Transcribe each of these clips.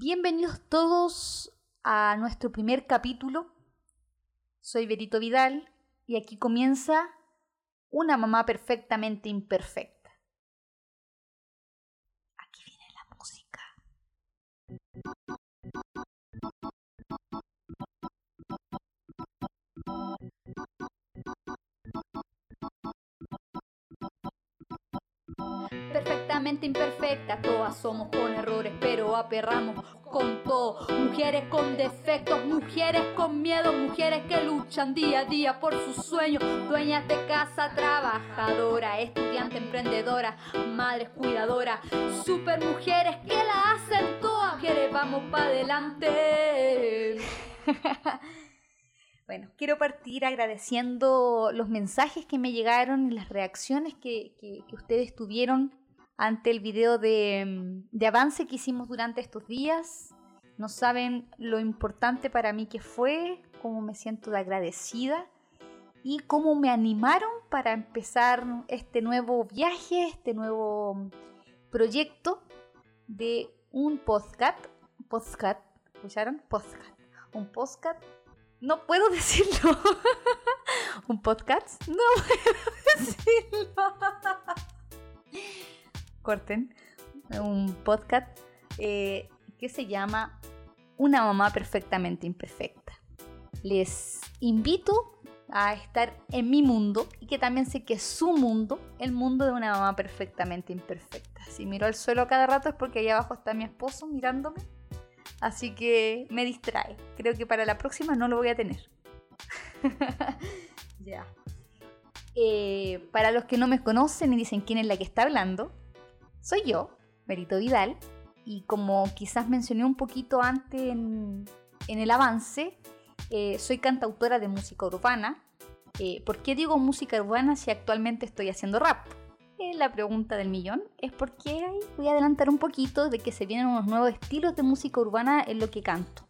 Bienvenidos todos a nuestro primer capítulo. Soy Berito Vidal y aquí comienza una mamá perfectamente imperfecta. Perfectamente imperfecta, todas somos con errores, pero aperramos con todo. Mujeres con defectos, mujeres con miedo, mujeres que luchan día a día por sus sueños. Dueñas de casa, trabajadora, estudiante, emprendedora, madres cuidadora, super mujeres que la hacen todas. Mujeres, vamos para adelante. Bueno, quiero partir agradeciendo los mensajes que me llegaron y las reacciones que, que, ustedes tuvieron ante el video de, de, avance que hicimos durante estos días. No saben lo importante para mí que fue, cómo me siento de agradecida y cómo me animaron para empezar este nuevo viaje, este nuevo proyecto de un podcast. Podcast, ¿escucharon? Podcast. Un podcast no puedo decirlo. ¿Un podcast? No puedo decirlo. Corten. Un podcast eh, que se llama Una mamá perfectamente imperfecta. Les invito a estar en mi mundo y que también sé que es su mundo, el mundo de una mamá perfectamente imperfecta. Si miro al suelo cada rato es porque ahí abajo está mi esposo mirándome Así que me distrae. Creo que para la próxima no lo voy a tener. ya. Eh, para los que no me conocen y dicen quién es la que está hablando, soy yo, Merito Vidal. Y como quizás mencioné un poquito antes en, el avance, eh, soy cantautora de música urbana. Eh, ¿Por qué digo música urbana si actualmente estoy haciendo rap? La pregunta del millón es por qué voy a adelantar un poquito de que se vienen unos nuevos estilos de música urbana en lo que canto.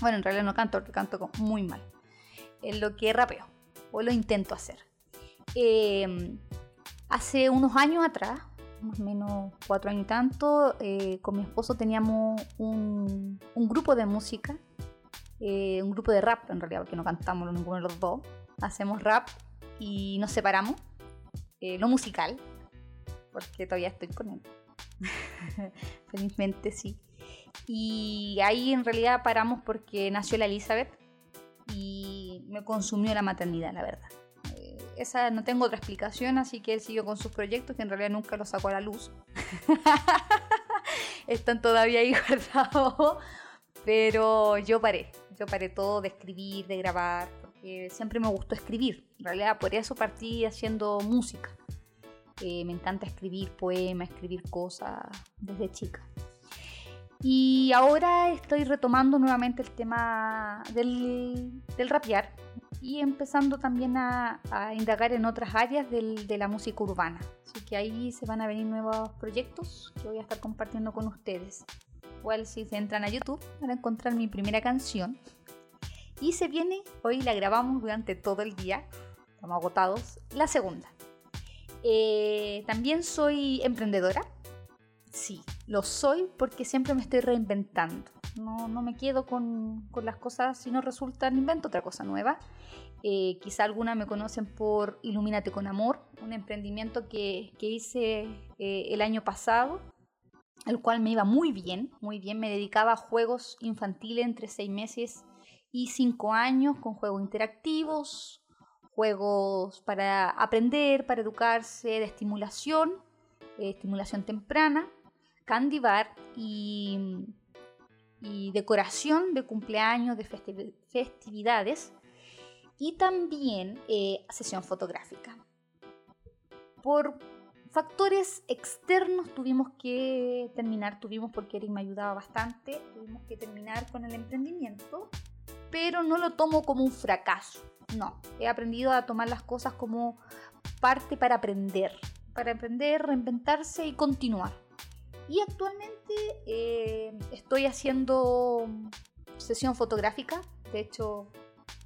Bueno, en realidad no canto, porque canto muy mal. En lo que rapeo, o lo intento hacer. Em, hace unos años atrás, más o menos cuatro años y tanto, eh, con mi esposo teníamos un, un grupo de música, eh, un grupo de rap en realidad, porque no cantamos ninguno de los dos. Hacemos rap y nos separamos eh, no musical, porque todavía estoy con él. Felizmente sí. Y ahí en realidad paramos porque nació la Elizabeth y me consumió la maternidad, la verdad. Eh, esa no tengo otra explicación, así que él siguió con sus proyectos que en realidad nunca los sacó a la luz. Están todavía ahí guardados, pero yo paré. Yo paré todo de escribir, de grabar, siempre me gustó escribir. En realidad por eso partí haciendo música. Eh, me encanta escribir poemas, escribir cosas desde chica. Y ahora estoy retomando nuevamente el tema del, del rapear y empezando también a, a indagar en otras áreas del, de la música urbana. Así que ahí se van a venir nuevos proyectos que voy a estar compartiendo con ustedes. Igual si se entran a YouTube van a encontrar mi primera canción y se viene, hoy la grabamos durante todo el día, estamos agotados, la segunda. Eh, también soy emprendedora. Sí, lo soy porque siempre me estoy reinventando. No, no me quedo con, con, las cosas si no resultan, invento otra cosa nueva. Eh, quizá alguna me conocen por Ilumínate con Amor, un emprendimiento que, que hice eh, el año pasado, el cual me iba muy bien, muy bien. Me dedicaba a juegos infantiles entre seis meses y 5 años con juegos interactivos, juegos para aprender, para educarse, de estimulación, eh, estimulación temprana, candy bar y, y decoración de cumpleaños, de festividades y también eh, sesión fotográfica. Por factores externos tuvimos que terminar, tuvimos porque Eric me ayudaba bastante, tuvimos que terminar con el emprendimiento pero no lo tomo como un fracaso. No, he aprendido a tomar las cosas como parte para aprender, para aprender, reinventarse y continuar. Y actualmente eh, estoy haciendo sesión fotográfica, de hecho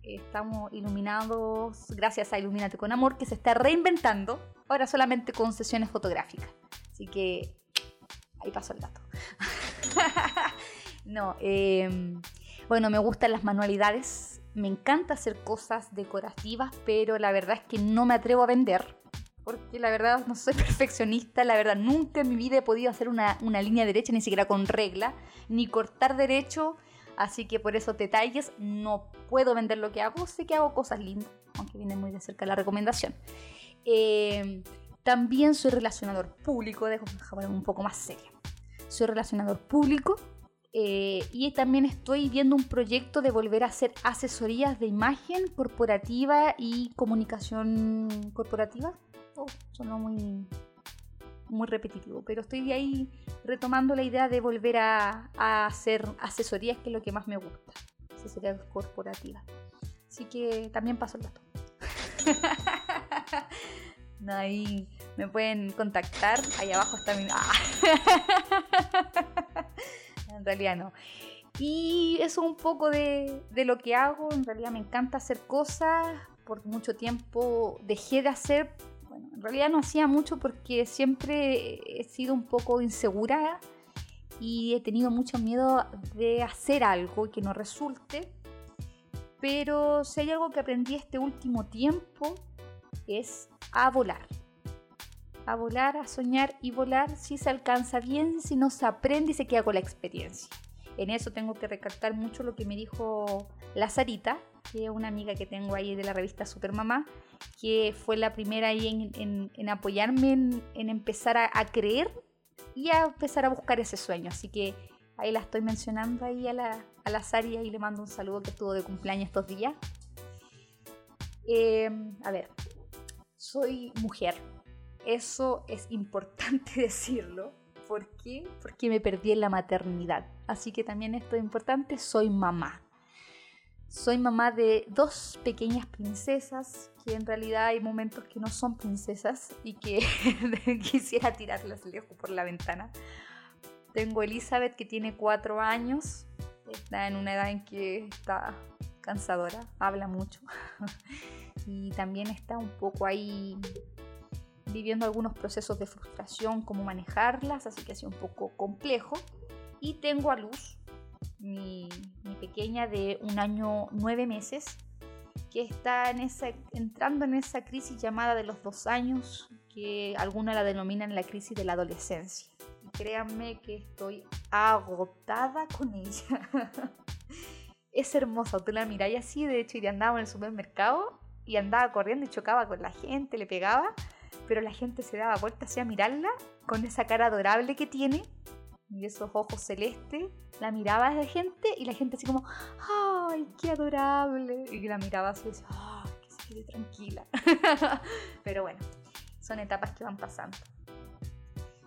estamos iluminados gracias a Ilumínate con Amor, que se está reinventando, ahora solamente con sesiones fotográficas. Así que ahí pasó el dato. No, em, bueno, me gustan las manualidades, me encanta hacer cosas decorativas, pero la verdad es que no me atrevo a vender, porque la verdad no soy perfeccionista, la verdad nunca en mi vida he podido hacer una, línea derecha, ni siquiera con regla, ni cortar derecho, así que por esos detalles no puedo vender lo que hago, sé que hago cosas lindas, aunque viene muy de cerca la recomendación. Em, también soy relacionador público, dejo un poco más seria. Soy relacionador público eh, y también estoy viendo un proyecto de volver a hacer asesorías de imagen corporativa y comunicación corporativa. Oh, sonó muy, muy repetitivo, pero estoy ahí retomando la idea de volver a, hacer asesorías, que es lo que más me gusta, asesorías corporativas. Así que también paso el dato. ahí me pueden contactar. Ahí abajo está mi. Ah. En realidad no. Y eso un poco de, lo que hago. En realidad me encanta hacer cosas. Por mucho tiempo dejé de hacer. En realidad no hacía mucho porque siempre he sido un poco insegura y he tenido mucho miedo de hacer algo que no resulte. Pero si hay algo que aprendí este último tiempo es a volar. A volar, a soñar y volar si se alcanza bien, si no se aprende y se queda con la experiencia. En eso tengo que recalcar mucho lo que me dijo la Sarita, que es una amiga que tengo ahí de la revista Supermamá, que fue la primera ahí en, apoyarme en, empezar a, creer y a empezar a buscar ese sueño. Así que ahí la estoy mencionando ahí a la, a la y le mando un saludo que estuvo de cumpleaños estos días. Eh, a ver, soy mujer. Eso es importante decirlo. ¿Por qué? Porque me perdí en la maternidad. Así que también esto es importante, soy mamá. Soy mamá de dos pequeñas princesas, que en realidad hay momentos que no son princesas y que quisiera tirarlas lejos por la ventana. Tengo Elizabeth que tiene cuatro años, está en una edad en que está cansadora, habla mucho. y también está un poco ahí viviendo algunos procesos de frustración, cómo manejarlas, así que ha sido un poco complejo. Y tengo a Luz, mi, pequeña de un año nueve meses, que está en esa, entrando en esa crisis llamada de los dos años, que algunos la denominan la crisis de la adolescencia. Y créanme que estoy agotada con ella. es hermosa, tú la miráis así, de hecho, y andaba en el supermercado y andaba corriendo y chocaba con la gente, le pegaba, pero la gente se daba vuelta hacia mirarla con esa cara adorable que tiene y esos ojos celestes. La miraba a la gente y la gente así como, ¡ay, qué adorable! Y la miraba así ¡ay, que se quede tranquila! pero bueno, son etapas que van pasando.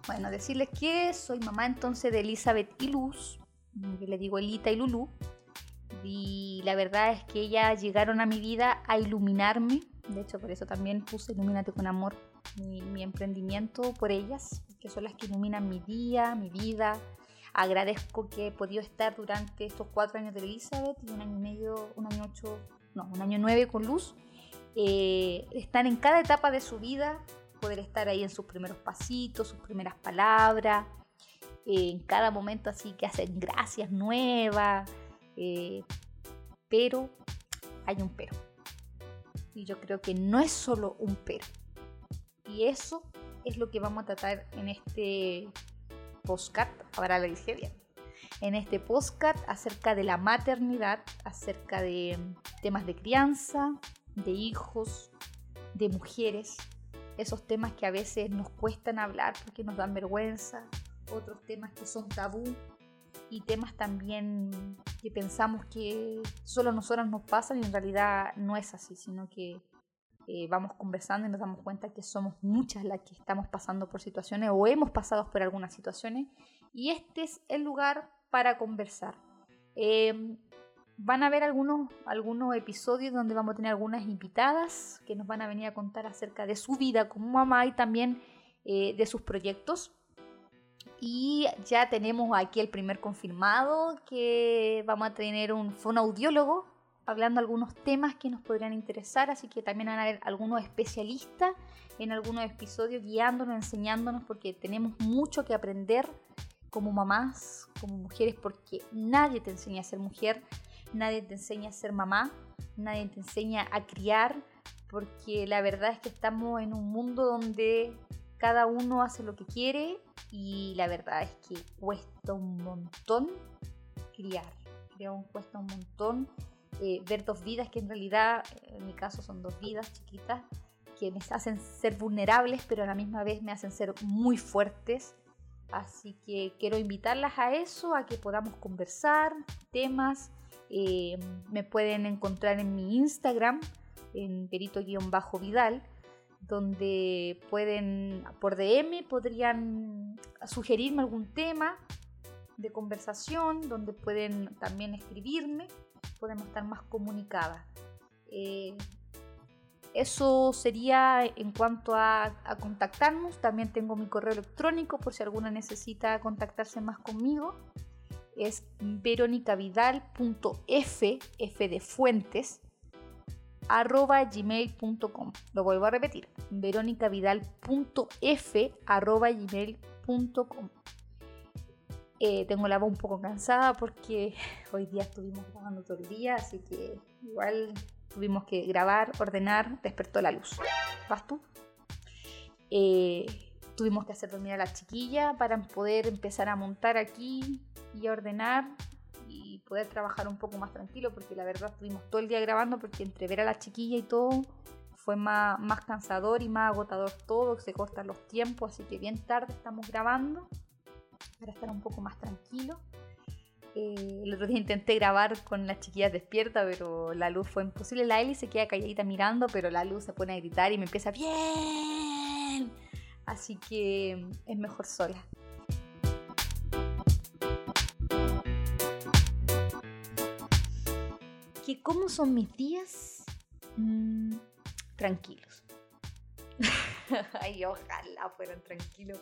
Bueno, decirles que soy mamá entonces de Elizabeth y Luz, que le digo Elita y Lulu, y la verdad es que ellas llegaron a mi vida a iluminarme. De hecho, por eso también puse Ilumínate con Amor, mi, emprendimiento por ellas, que son las que iluminan mi día, mi vida. Agradezco que he podido estar durante estos cuatro años de Elizabeth y un año y medio, un año ocho, no, un año nueve con Luz. Eh, están en cada etapa de su vida, poder estar ahí en sus primeros pasitos, sus primeras palabras, en cada momento así que hacen gracias nuevas, eh, pero hay un pero. Y yo creo que no es solo un pero. Y eso es lo que vamos a tratar en este postcard. Ahora lo dije. En este postcard acerca de la maternidad, acerca de temas de crianza, de hijos, de mujeres. Esos temas que a veces nos cuestan hablar porque nos dan vergüenza. Otros temas que son tabú y temas también que pensamos que solo a nosotras nos pasan y en realidad no es así, sino que eh, vamos conversando y nos damos cuenta que somos muchas las que estamos pasando por situaciones o hemos pasado por algunas situaciones y este es el lugar para conversar. Em, van a haber algunos, algunos episodios donde vamos a tener algunas invitadas que nos van a venir a contar acerca de su vida como mamá y también eh, de sus proyectos. Y ya tenemos aquí el primer confirmado que vamos a tener un fonoaudiólogo hablando algunos temas que nos podrían interesar, así que también van a haber algunos especialistas en algunos episodios guiándonos, enseñándonos, porque tenemos mucho que aprender como mamás, como mujeres, porque nadie te enseña a ser mujer, nadie te enseña a ser mamá, nadie te enseña a criar, porque la verdad es que estamos en un mundo donde cada uno hace lo que quiere y la verdad es que cuesta un montón criar, criar cuesta un montón ver dos vidas que en realidad, en mi caso son dos vidas chiquitas, que me hacen ser vulnerables, pero a la misma vez me hacen ser muy fuertes. Así que quiero invitarlas a eso, a que podamos conversar temas. Eh, me pueden encontrar en mi Instagram, en perito-vidal, donde pueden, por DM, podrían sugerirme algún tema de conversación, donde pueden también escribirme, podemos estar más comunicadas. Eh, eso sería en cuanto a, contactarnos. También tengo mi correo electrónico por si alguna necesita contactarse más conmigo. Es veronicavidal.f, f de fuentes, arroba gmail.com. Lo vuelvo a repetir, veronicavidal.f arroba gmail.com. Eh, tengo la voz un poco cansada porque hoy día estuvimos grabando todo el día, así que igual tuvimos que grabar, ordenar, despertó la luz. ¿Vas tú? Eh, tuvimos que hacer dormir a la chiquilla para poder empezar a montar aquí y a ordenar y poder trabajar un poco más tranquilo porque la verdad estuvimos todo el día grabando porque entre ver a la chiquilla y todo fue más, más cansador y más agotador todo, se cortan los tiempos, así que bien tarde estamos grabando para estar un poco más tranquilo. Eh, el otro día intenté grabar con las chiquillas despiertas, pero la luz fue imposible. La Eli se queda calladita mirando, pero la luz se pone a gritar y me empieza bien. Así que es mejor sola. ¿Que ¿Cómo son mis días? Mm, tranquilos. Ay, ojalá fueran tranquilos.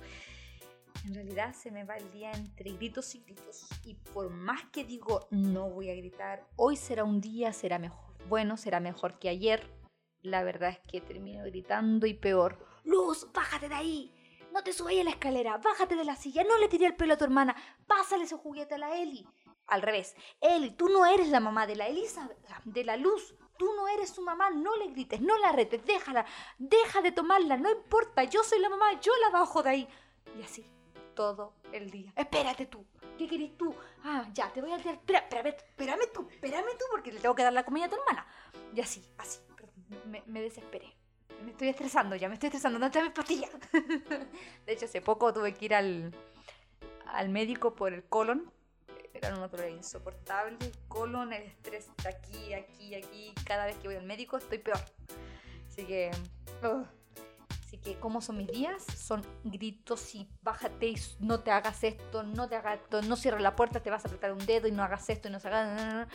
En realidad se me va el día entre gritos y gritos. Y por más que digo no voy a gritar, hoy será un día, será mejor. Bueno, será mejor que ayer. La verdad es que termino gritando y peor. Luz, bájate de ahí. No te subas a la escalera, bájate de la silla, no le tiré el pelo a tu hermana, pásale ese juguete a la Eli. Al revés, Eli, tú no eres la mamá de la Elisa, de la luz, tú no eres su mamá, no le grites, no la retes, déjala, deja de tomarla, no importa, yo soy la mamá, yo la bajo de ahí. Y así, todo el día. Espérate tú. ¿Qué querés tú? Ah, ya, te voy a dar. Espera, espérame, espérame tú, espérame tú, porque le tengo que dar la comida a tu hermana. Y así, así. Me, me desesperé. Me estoy estresando ya, me estoy estresando. No te mis pastillas. de hecho, hace poco tuve que ir al, al médico por el colon. Era un dolor insoportable. colon, el estrés está aquí, aquí, aquí. Cada vez que voy al médico estoy peor. Así que. Así que, ¿cómo son mis días? Son gritos y bájate y no te hagas esto, no te hagas esto, no cierres la puerta, te vas a apretar un dedo y no hagas esto y no se hagas.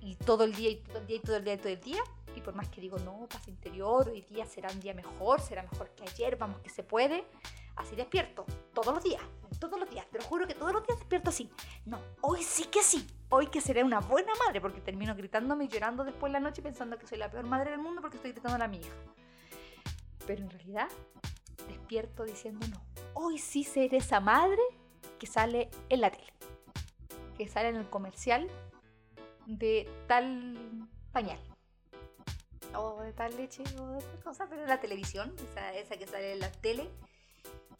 Y todo el día y todo el día y todo el día y todo el día. Y por más que digo, no, paz interior, hoy día será un día mejor, será mejor que ayer, vamos que se puede. Así despierto, todos los días, todos los días, te lo juro que todos los días despierto así. No, hoy sí que sí, hoy que seré una buena madre, porque termino gritándome y llorando después de la noche pensando que soy la peor madre del mundo porque estoy gritando a mi hija pero en realidad despierto diciendo no. Hoy sí seré esa madre que sale en la tele, que sale en el comercial de tal pañal, o de tal leche, o de tal cosa, pero en la televisión, esa, esa que sale en la tele.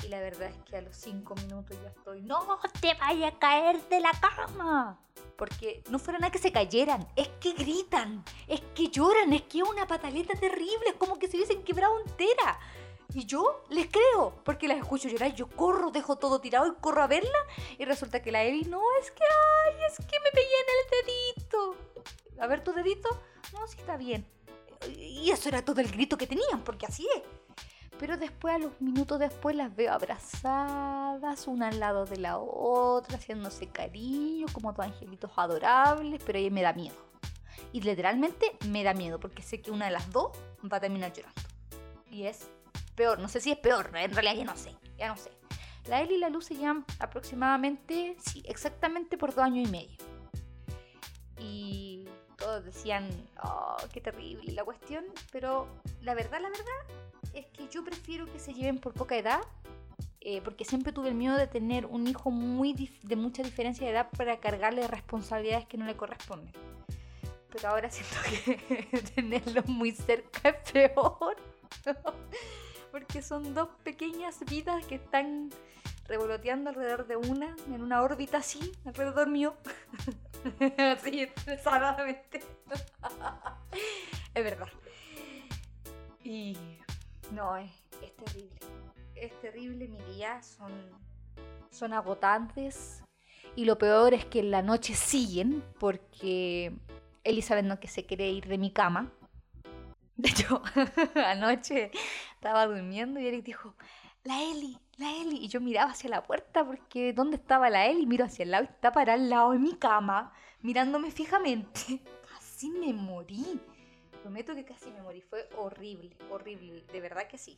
Y la verdad es que a los cinco minutos ya estoy, no te vaya a caer de la cama porque no fuera nada que se cayeran, es que gritan, es que lloran, es que es una pataleta terrible, es como que se hubiesen quebrado entera. Y yo les creo, porque las escucho llorar, yo corro, dejo todo tirado y corro a verla, y resulta que la Evi, no, es que, ay, es que me pegué en el dedito. A ver tu dedito, no, sí está bien. Y eso era todo el grito que tenían, porque así es. Pero después, a los minutos después, las veo abrazadas, una al lado de la otra, haciéndose cariño, como dos angelitos adorables, pero ahí me da miedo. Y literalmente me da miedo, porque sé que una de las dos va a terminar llorando. Y es peor, no sé si es peor, en realidad ya no sé, ya no sé. La Eli y la Luz se llevan aproximadamente, sí, exactamente por dos años y medio. Y todos decían, oh, qué terrible la cuestión, pero la verdad, la verdad, es que yo prefiero que se lleven por poca edad eh, porque siempre tuve el miedo de tener un hijo muy de mucha diferencia de edad para cargarle responsabilidades que no le corresponden. Pero ahora siento que tenerlo muy cerca es peor. porque son dos pequeñas vidas que están revoloteando alrededor de una, en una órbita así, alrededor mío. así, desadamente. es verdad. Y no, es, es terrible. Es terrible, mi día son, son agotantes. Y lo peor es que en la noche siguen porque Elizabeth no que se quiere ir de mi cama. De hecho, anoche estaba durmiendo y Eric dijo, la Eli, la Eli. Y yo miraba hacia la puerta porque ¿dónde estaba la Eli? Miro hacia el lado y está para al lado de mi cama, mirándome fijamente. Casi me morí. Prometo que casi me morí. Fue horrible, horrible. De verdad que sí.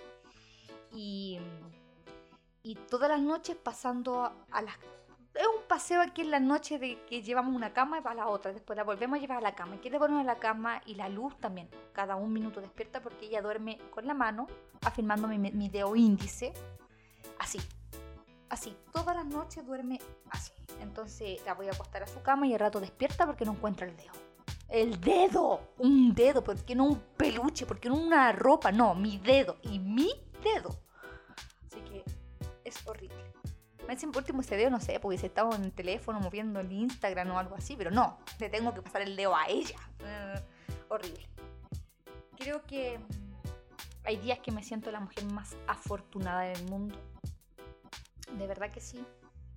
Y, y todas las noches pasando a las es un paseo aquí en la noche de que llevamos una cama y va a la otra, después la volvemos a llevar a la cama, y le ponemos a la cama y la luz también, cada un minuto despierta porque ella duerme con la mano, afirmando mi, mi dedo índice, así, así, todas las noches duerme así, entonces la voy a acostar a su cama y al rato despierta porque no encuentra el dedo. El dedo, un dedo, porque no un peluche, porque no una ropa, no, mi dedo y mi dedo. Así que es horrible. Me por último ese dedo, no sé, porque si estaba en el teléfono moviendo el Instagram o algo así, pero no, le tengo que pasar el dedo a ella. Horrible. Creo que hay días que me siento la mujer más afortunada del mundo. De verdad que sí,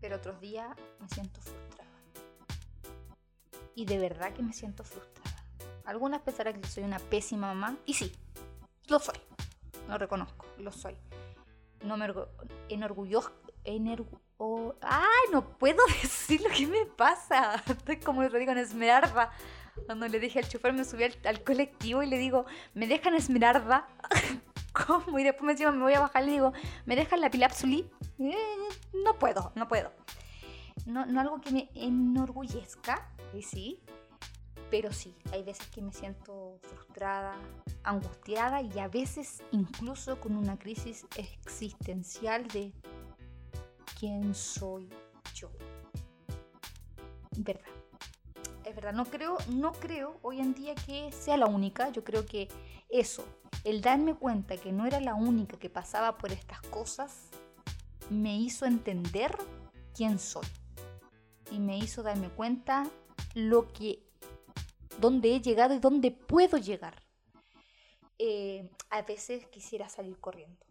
pero otros días me siento frustrada. Y de verdad que me siento frustrada. Algunas pensarán que soy una pésima mamá, y sí, lo soy. Lo reconozco, lo soy. No me enorgullezco ¡Ay! No puedo decir lo que me pasa. Estoy como lo digo en Esmeralda. Cuando le dije al chofer, me subí al, colectivo y le digo, ¿me dejan Esmeralda? ¿Cómo? Y después me, encima me voy a bajar y le digo, ¿me dejan la Pilapsuli? Eh, no puedo, no puedo. No, no algo que me enorgullezca, y sí, pero sí, hay veces que me siento frustrada, angustiada y a veces incluso con una crisis existencial de quién soy yo. Verdad. Es verdad, no creo, no creo hoy en día que sea la única. Yo creo que eso, el darme cuenta que no era la única que pasaba por estas cosas, me hizo entender quién soy. Y me hizo darme cuenta lo que, dónde he llegado y dónde puedo llegar. Eh, a veces quisiera salir corriendo.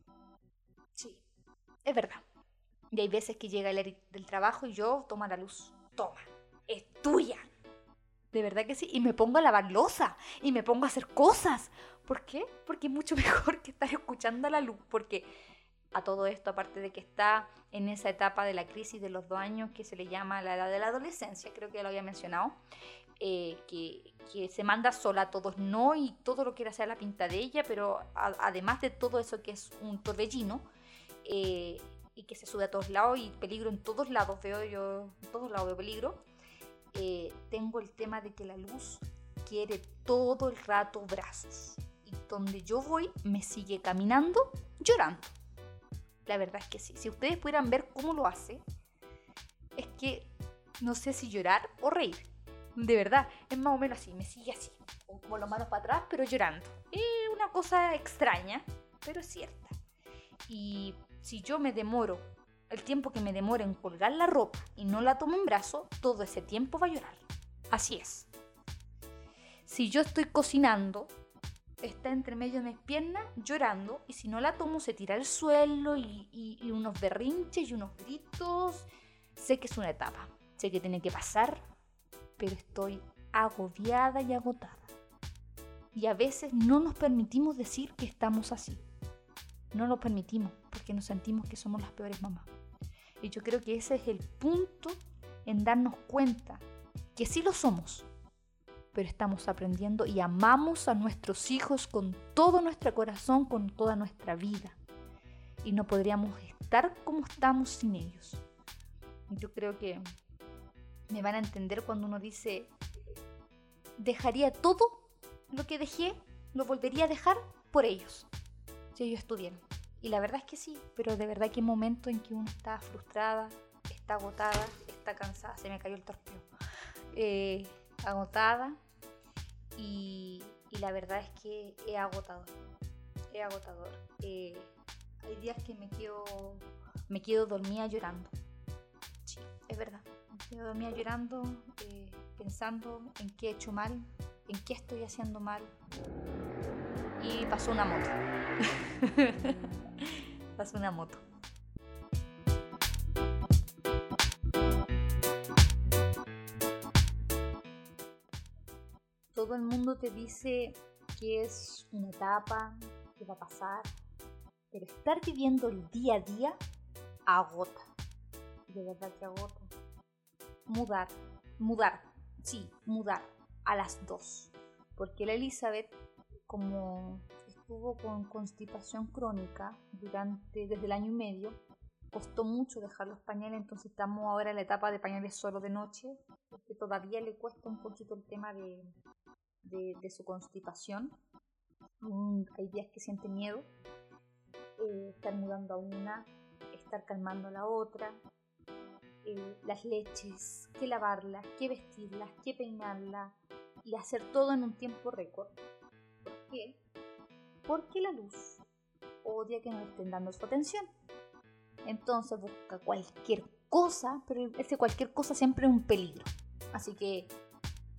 Sí, es verdad. Y hay veces que llega el del trabajo y yo, toma la luz, toma, es tuya. De verdad que sí. Y me pongo a lavar losa y me pongo a hacer cosas. ¿Por qué? Porque es mucho mejor que estar escuchando la luz. Porque a todo esto, aparte de que está en esa etapa de la crisis de los dos años que se le llama la edad de la adolescencia, creo que ya lo había mencionado, eh, que, que, se manda sola a todos no y todo lo quiere hacer la pinta de ella, pero además de todo eso que es un torbellino, eh, y que se sube a todos lados y peligro en todos lados, veo yo, en todos lados veo peligro, eh, tengo el tema de que la luz quiere todo el rato brazos. Y donde yo voy me sigue caminando llorando. La verdad es que sí. Si ustedes pudieran ver cómo lo hace, es que no sé si llorar o reír. De verdad, es más o menos así, me sigue así, como las manos para atrás, pero llorando. Es una cosa extraña, pero es cierta. Y si yo me demoro el tiempo que me demora en colgar la ropa y no la tomo en brazo, todo ese tiempo va a llorar. Así es. Si yo estoy cocinando, está entre medio de mis piernas llorando y si no la tomo se tira al suelo y, y unos berrinches y unos gritos. Sé que es una etapa, sé que tiene que pasar, pero estoy agobiada y agotada. Y a veces no nos permitimos decir que estamos así. No lo permitimos porque nos sentimos que somos las peores mamás. Y yo creo que ese es el punto en darnos cuenta que sí lo somos, pero estamos aprendiendo y amamos a nuestros hijos con todo nuestro corazón, con toda nuestra vida. Y no podríamos estar como estamos sin ellos. Yo creo que me van a entender cuando uno dice, dejaría todo lo que dejé, lo volvería a dejar por ellos si ellos estuvieran. Y la verdad es que sí, pero de verdad que hay momentos en que uno está frustrada, está agotada, está cansada, se me cayó el torpeo, eh, agotada y, la verdad es que es agotador, es agotador. Eh, hay días que me quedo, me quedo dormida llorando, sí, es verdad, me quedo dormida llorando, eh, pensando en qué he hecho mal, en qué estoy haciendo mal. Y pasó una moto. pasó una moto. Todo el mundo te dice que es una etapa, que va a pasar, pero estar viviendo el día a día agota. De verdad que agota. Mudar, mudar, sí, mudar a las dos. Porque la Elizabeth, como estuvo con constipación crónica durante desde el año y medio, costó mucho dejar los pañales, entonces estamos ahora en la etapa de pañales solo de noche, porque todavía le cuesta un poquito el tema de, de, su constipación. hay días que siente miedo, eh, estar mudando a una, estar calmando a la otra, eh, las leches, que lavarlas, que vestirlas, que peinarlas y hacer todo en un tiempo récord. ¿Por qué? Porque la luz odia que no estén dando su atención. Entonces busca cualquier cosa, pero ese cualquier cosa siempre es un peligro. Así que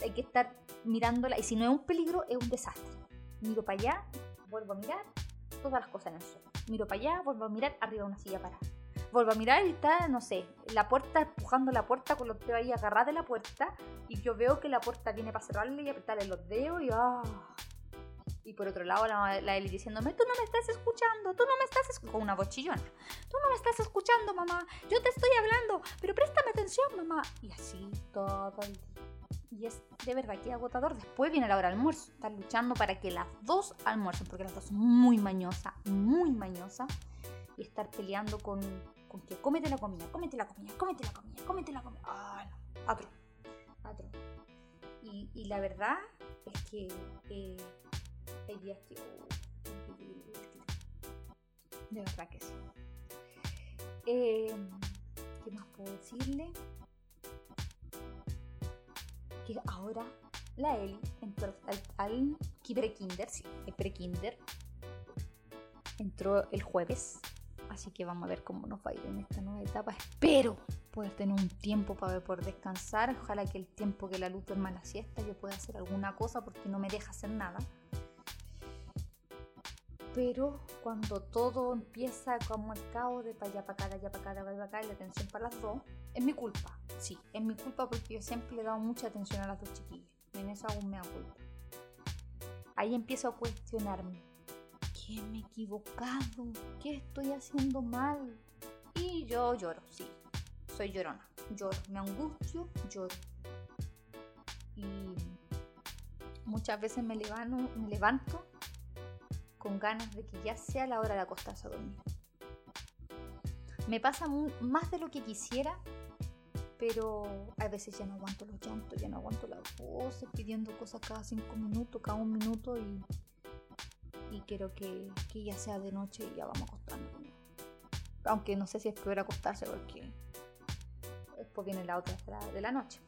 hay que estar mirándola y si no es un peligro, es un desastre. Miro para allá, vuelvo a mirar, todas las cosas en el suelo. Miro para allá, vuelvo a mirar arriba de una silla parada. Vuelvo a mirar y está, no sé, la puerta empujando la puerta con los dedos ahí agarrados de la puerta y yo veo que la puerta viene para cerrarle y apretarle los dedos y ah. Y por otro lado la, la Eli diciéndome, tú no me estás escuchando, tú no me estás escuchando, con una bochillona. Tú no me estás escuchando, mamá, yo te estoy hablando, pero préstame atención, mamá. Y así todo el día. Y es de verdad que agotador. Después viene la hora del almuerzo. Estar luchando para que las dos almuercen, porque las dos son muy mañosas, muy mañosas. Y estar peleando con, con que cómete la comida, cómete la comida, cómete la comida, cómete la comida. Ah, no. Y, la verdad es que eh, hay días que. Oh, de verdad que sí. Eh, ¿Qué más puedo decirle? Que ahora la Eli entró al, al kinder, sí, el pre-kinder. Entró el jueves, así que vamos a ver cómo nos va a ir en esta nueva etapa. Espero poder tener un tiempo para poder descansar. Ojalá que el tiempo que la luz duerma la siesta yo pueda hacer alguna cosa porque no me deja hacer nada. Pero cuando todo empieza como el caos de para allá, para acá, de allá, para acá, allá, para acá, y la atención para las dos, es mi culpa. Sí, es mi culpa porque yo siempre le he dado mucha atención a las dos chiquillas. Y en eso aún me culpa. Ahí empiezo a cuestionarme. ¿Qué me he equivocado? ¿Qué estoy haciendo mal? Y yo lloro, sí. Soy llorona. Lloro. Me angustio, lloro. Y muchas veces me levanto, me levanto con ganas de que ya sea la hora de acostarse a dormir. Me pasa más de lo que quisiera, pero a veces ya no aguanto los llantos, ya no aguanto las voces pidiendo cosas cada cinco minutos, cada un minuto y, y quiero que, que, ya sea de noche y ya vamos acostarnos. Aunque no sé si es peor acostarse porque después viene la otra de la noche.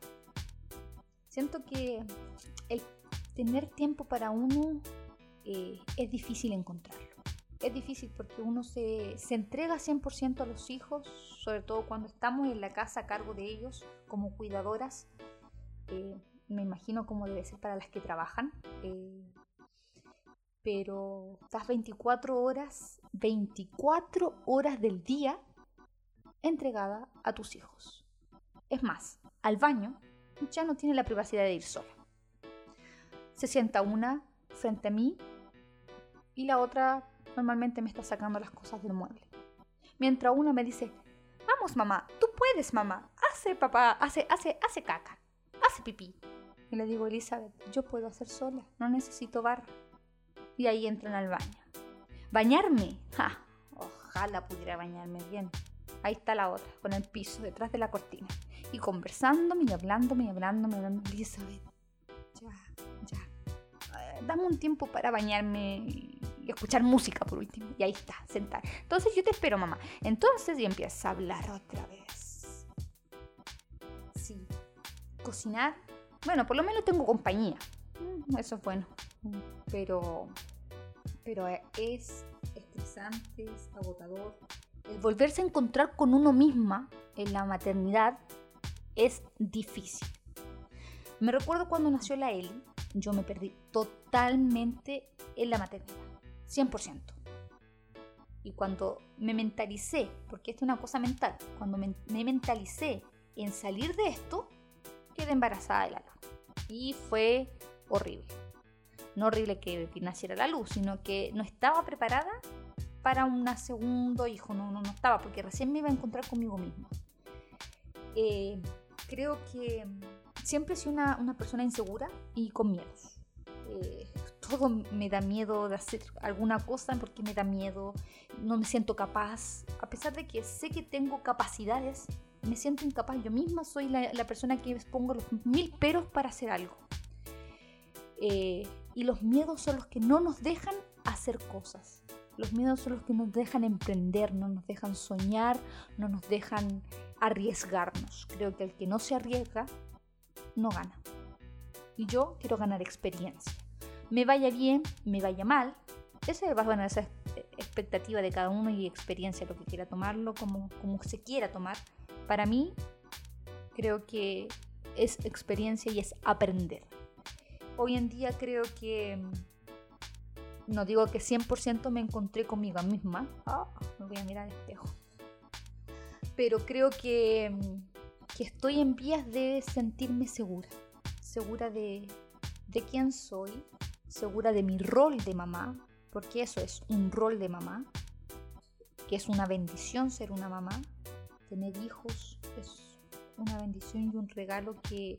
Siento que el tener tiempo para uno eh, es difícil encontrarlo. Es difícil porque uno se, se entrega 100% a los hijos, sobre todo cuando estamos en la casa a cargo de ellos como cuidadoras. Eh, me imagino cómo debe ser para las que trabajan. Eh, pero estás 24 horas, 24 horas del día entregada a tus hijos. Es más, al baño ya no tiene la privacidad de ir sola. Se sienta una frente a mí y la otra normalmente me está sacando las cosas del mueble. Mientras una me dice, vamos mamá, tú puedes mamá, hace papá, hace, hace, hace caca, hace pipí. Y le digo, Elizabeth, yo puedo hacer sola, no necesito barra. Y ahí entran al baño. ¿Bañarme? ¡Ja! Ojalá pudiera bañarme bien. Ahí está la otra, con el piso detrás de la cortina. Y conversándome y hablándome y hablándome y hablando. Elizabeth, ya, ya. Dame un tiempo para bañarme escuchar música por último. Y ahí está, sentar. Entonces yo te espero, mamá. Entonces y empieza a hablar otra vez. Sí. Cocinar. Bueno, por lo menos tengo compañía. Mm, eso es bueno. Pero. Pero es estresante, es agotador. El volverse a encontrar con uno misma en la maternidad es difícil. Me recuerdo cuando nació la Eli, yo me perdí totalmente en la maternidad, 100%. Y cuando me mentalicé, porque esto es una cosa mental, cuando me, mentalicé en salir de esto, quedé embarazada de la luz. Y fue horrible. No horrible que naciera la luz, sino que no estaba preparada para un segundo hijo, no, no, no estaba, porque recién me iba a encontrar conmigo misma. Eh, creo que siempre sido una, una persona insegura y con miedos. Eh, todo me da miedo de hacer alguna cosa porque me da miedo, no me siento capaz. A pesar de que sé que tengo capacidades, me siento incapaz. Yo misma soy la, la persona que pongo los mil peros para hacer algo. Eh, y los miedos son los que no nos dejan hacer cosas. Los miedos son los que nos dejan emprender, no nos dejan soñar, no nos dejan arriesgarnos. Creo que el que no se arriesga, no gana. Y yo quiero ganar experiencia. Me vaya bien, me vaya mal. Esa va a esa expectativa de cada uno y experiencia, lo que quiera tomarlo, como, como se quiera tomar. Para mí, creo que es experiencia y es aprender. Hoy en día creo que no digo que 100% me encontré conmigo misma. Ah, me voy a mirar al espejo. Pero creo que, que, estoy en vías de sentirme segura. Segura de, de quién soy. Segura de mi rol de mamá. Porque eso es un rol de mamá. Que es una bendición ser una mamá. Tener hijos es una bendición y un regalo que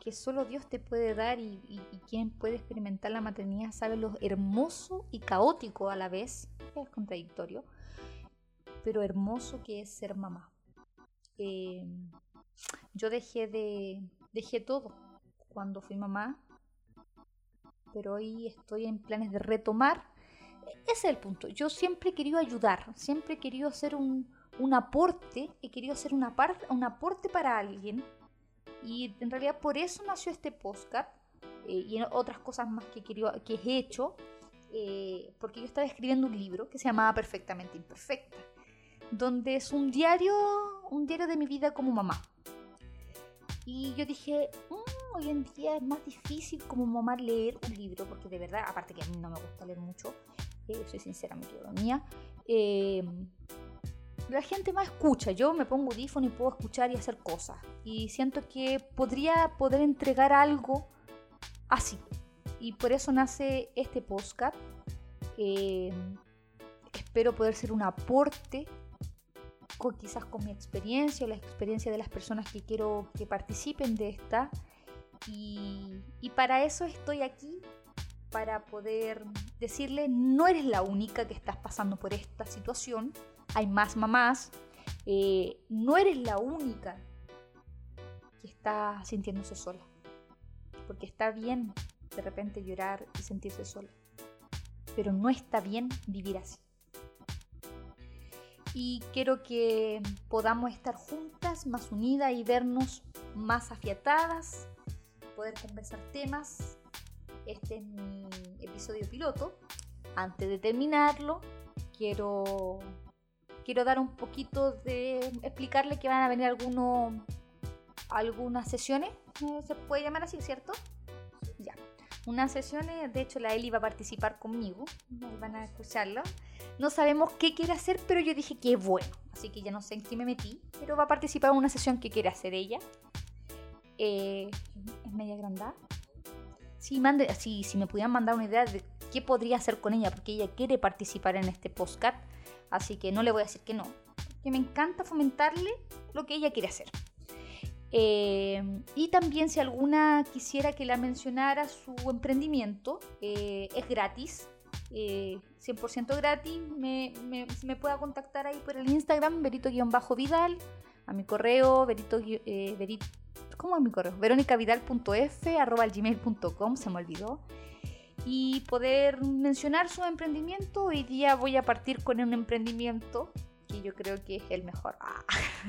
que, solo Dios te puede dar y, quien puede experimentar la maternidad sabe lo hermoso y caótico a la vez, es contradictorio, pero hermoso que es ser mamá. Eh, yo dejé de, dejé todo cuando fui mamá, pero hoy estoy en planes de retomar. Ese es el punto. Yo siempre he querido ayudar, siempre he querido hacer un, un aporte, he querido hacer una parte, un aporte para alguien y en realidad por eso nació este podcast eh, y otras cosas más que, que he hecho, eh, porque yo estaba escribiendo un libro que se llamaba Perfectamente Imperfecta, donde es un diario, un diario de mi vida como mamá. Y yo dije, mm, hoy en día es más difícil como mamá leer un libro, porque de verdad, aparte que a mí no me gusta leer mucho, eh, soy sincera, quedo mía, la gente más escucha. Yo me pongo audífono y puedo escuchar y hacer cosas. Y siento que podría poder entregar algo así. Y por eso nace este podcast. espero poder ser un aporte con, quizás con mi experiencia, la experiencia de las personas que quiero que participen de esta. Y, para eso estoy aquí, para poder decirle, no eres la única que estás pasando por esta situación hay más mamás, eh, no eres la única que está sintiéndose sola. Porque está bien de repente llorar y sentirse sola. Pero no está bien vivir así. Y quiero que podamos estar juntas, más unidas y vernos más afiatadas, poder conversar temas. Este es mi episodio piloto. Antes de terminarlo, quiero quiero dar un poquito de explicarle que van a venir algunos algunas sesiones, se puede llamar así, ¿cierto? Ya. Unas sesiones, de hecho la Eli va a participar conmigo, van a escucharla. No sabemos qué quiere hacer, pero yo dije que es bueno, así que ya no sé en qué me metí, pero va a participar en una sesión que quiere hacer ella. Eh, es media grandada. Sí, mande, si me pudieran mandar una idea de qué podría hacer con ella, porque ella quiere participar en este postcard Así que no le voy a decir que no. Que me encanta fomentarle lo que ella quiere hacer. Eh, y también si alguna quisiera que la mencionara su emprendimiento, eh, es gratis. 100% eh, gratis, me, me, pueda contactar ahí por el Instagram, verito-vidal, a mi correo, verito, ¿cómo es mi correo? veronicavidal.f, arroba gmail.com, se me olvidó. y poder mencionar su emprendimiento. Hoy día voy a partir con un emprendimiento que yo creo que es el mejor. Ah.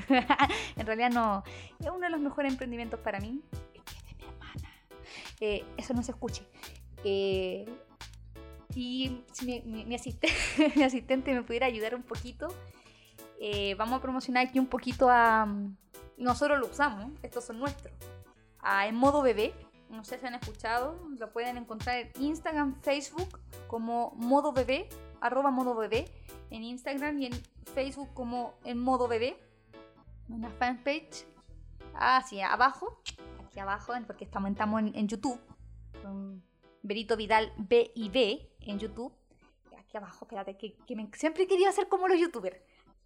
en realidad no, es uno de los mejores emprendimientos para mí. Es que es de mi hermana. Eh, eso no se escuche. Eh, y si mi, mi, asistente, mi, asistente, me pudiera ayudar un poquito, eh, vamos a promocionar aquí un poquito a... Nosotros lo usamos, estos son nuestros. A En Modo Bebé, no sé si han escuchado, lo pueden encontrar en Instagram, Facebook como Modo Bebé, arroba Modo Bebé, en Instagram y en Facebook como En Modo Bebé, una fanpage. Hacia ah, abajo, aquí abajo, porque estamos, en, en YouTube, con Berito Vidal B y B en YouTube. Aquí abajo, espérate, que, siempre he querido hacer como los youtubers.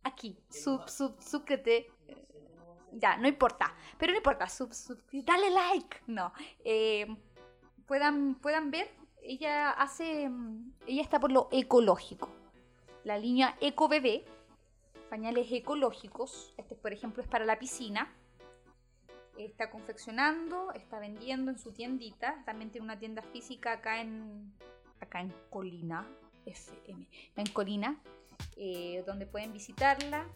Aquí, sub, sub, suscríbete. Ya, no importa. Pero no importa, sub, sub, dale like. No. Eh, puedan, puedan ver, ella hace. Ella está por lo ecológico. La línea Eco Bebé, pañales ecológicos. Este, por ejemplo, es para la piscina está confeccionando, está vendiendo en su tiendita. También tiene una tienda física acá en, acá en Colina, FM, en Colina, eh, donde pueden visitarla.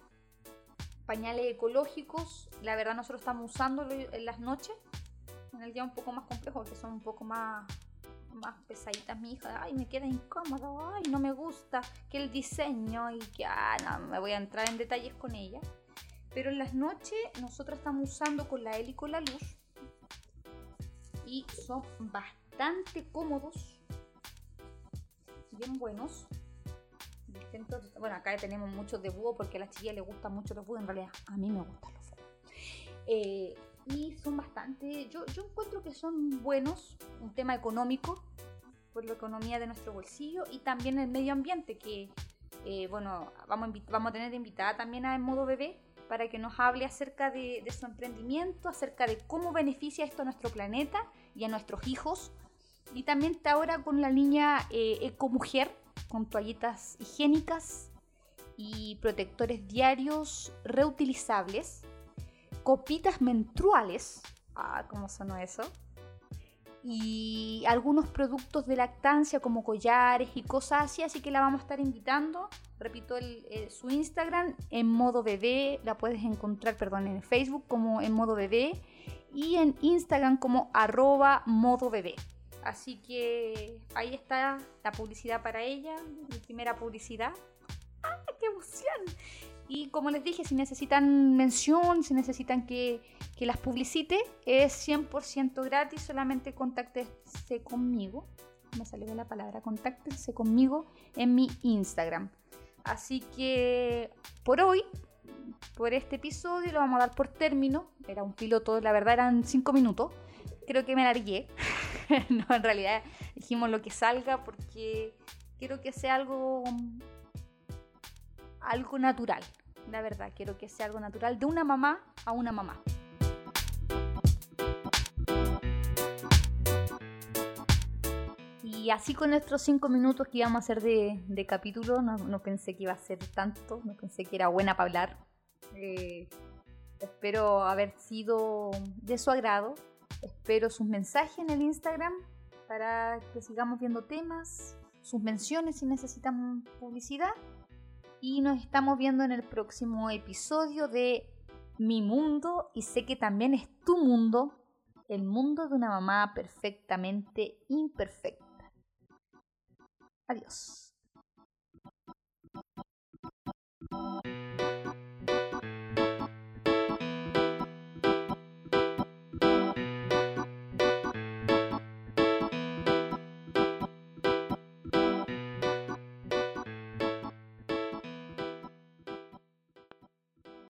Pañales ecológicos, la verdad nosotros estamos usando en las noches, en el día un poco más complejo, porque son un poco más, más pesaditas mi hija, ay me queda incómodo, ay no me gusta, que el diseño y que, ah, no, me voy a entrar en detalles con ella. Pero en las noches nosotros estamos usando con la con la luz y son bastante cómodos bien buenos. Bueno, acá tenemos muchos de búho porque a las chillas les gustan mucho los búhos. En realidad, a mí me gustan los búhos. Eh, y son bastante. Yo, yo encuentro que son buenos. Un tema económico, por la economía de nuestro bolsillo y también el medio ambiente. Que, eh, bueno, vamos a, vamos a tener invitada también a En Modo Bebé para que nos hable acerca de, de, su emprendimiento, acerca de cómo beneficia esto a nuestro planeta y a nuestros hijos, y también está ahora con la línea eh, Eco Mujer, con toallitas higiénicas y protectores diarios reutilizables, copitas menstruales, ah, ¿cómo sonó eso? Y algunos productos de lactancia como collares y cosas así, así que la vamos a estar invitando. Repito, su Instagram en modo bebé, la puedes encontrar, perdón, en Facebook como en modo bebé y en Instagram como arroba modo bebé. Así que ahí está la publicidad para ella, mi primera publicidad. ¡Ah, qué emoción! Y como les dije, si necesitan mención, si necesitan que, que las publicite, es 100% gratis, solamente contáctense conmigo. Me salió la palabra, contáctense conmigo en mi Instagram. Así que por hoy, por este episodio, lo vamos a dar por término. Era un piloto, la verdad eran 5 minutos. Creo que me largué. no, en realidad dijimos lo que salga porque quiero que sea algo algo natural. La verdad, quiero que sea algo natural de una mamá a una mamá. Y así con nuestros cinco minutos que íbamos a hacer de, capítulo, no, pensé que iba a ser tanto, no pensé que era buena para hablar. Eh, espero haber sido de su agrado. Espero sus mensajes en el Instagram para que sigamos viendo temas, sus menciones si necesitan publicidad. Y nos estamos viendo en el próximo episodio de Mi Mundo y sé que también es tu mundo, el mundo de una mamá perfectamente imperfecta. Adiós.